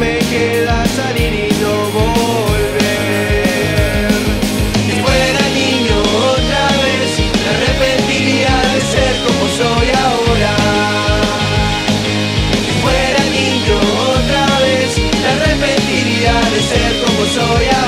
me queda salir y no volver. Si fuera niño otra vez, me arrepentiría de ser como soy ahora. Si fuera niño otra vez, me arrepentiría de ser como soy ahora.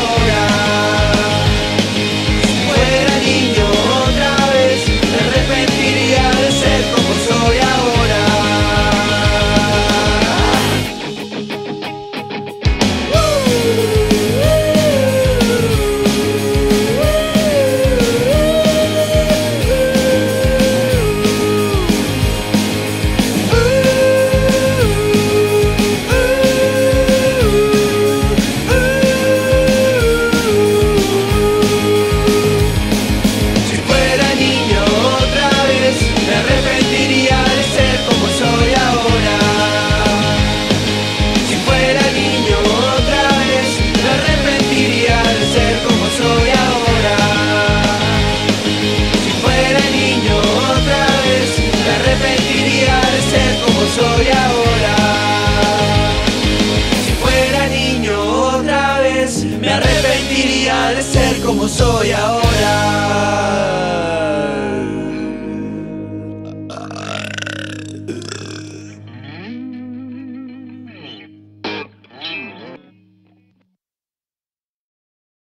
Me arrepentiría de ser como soy ahora.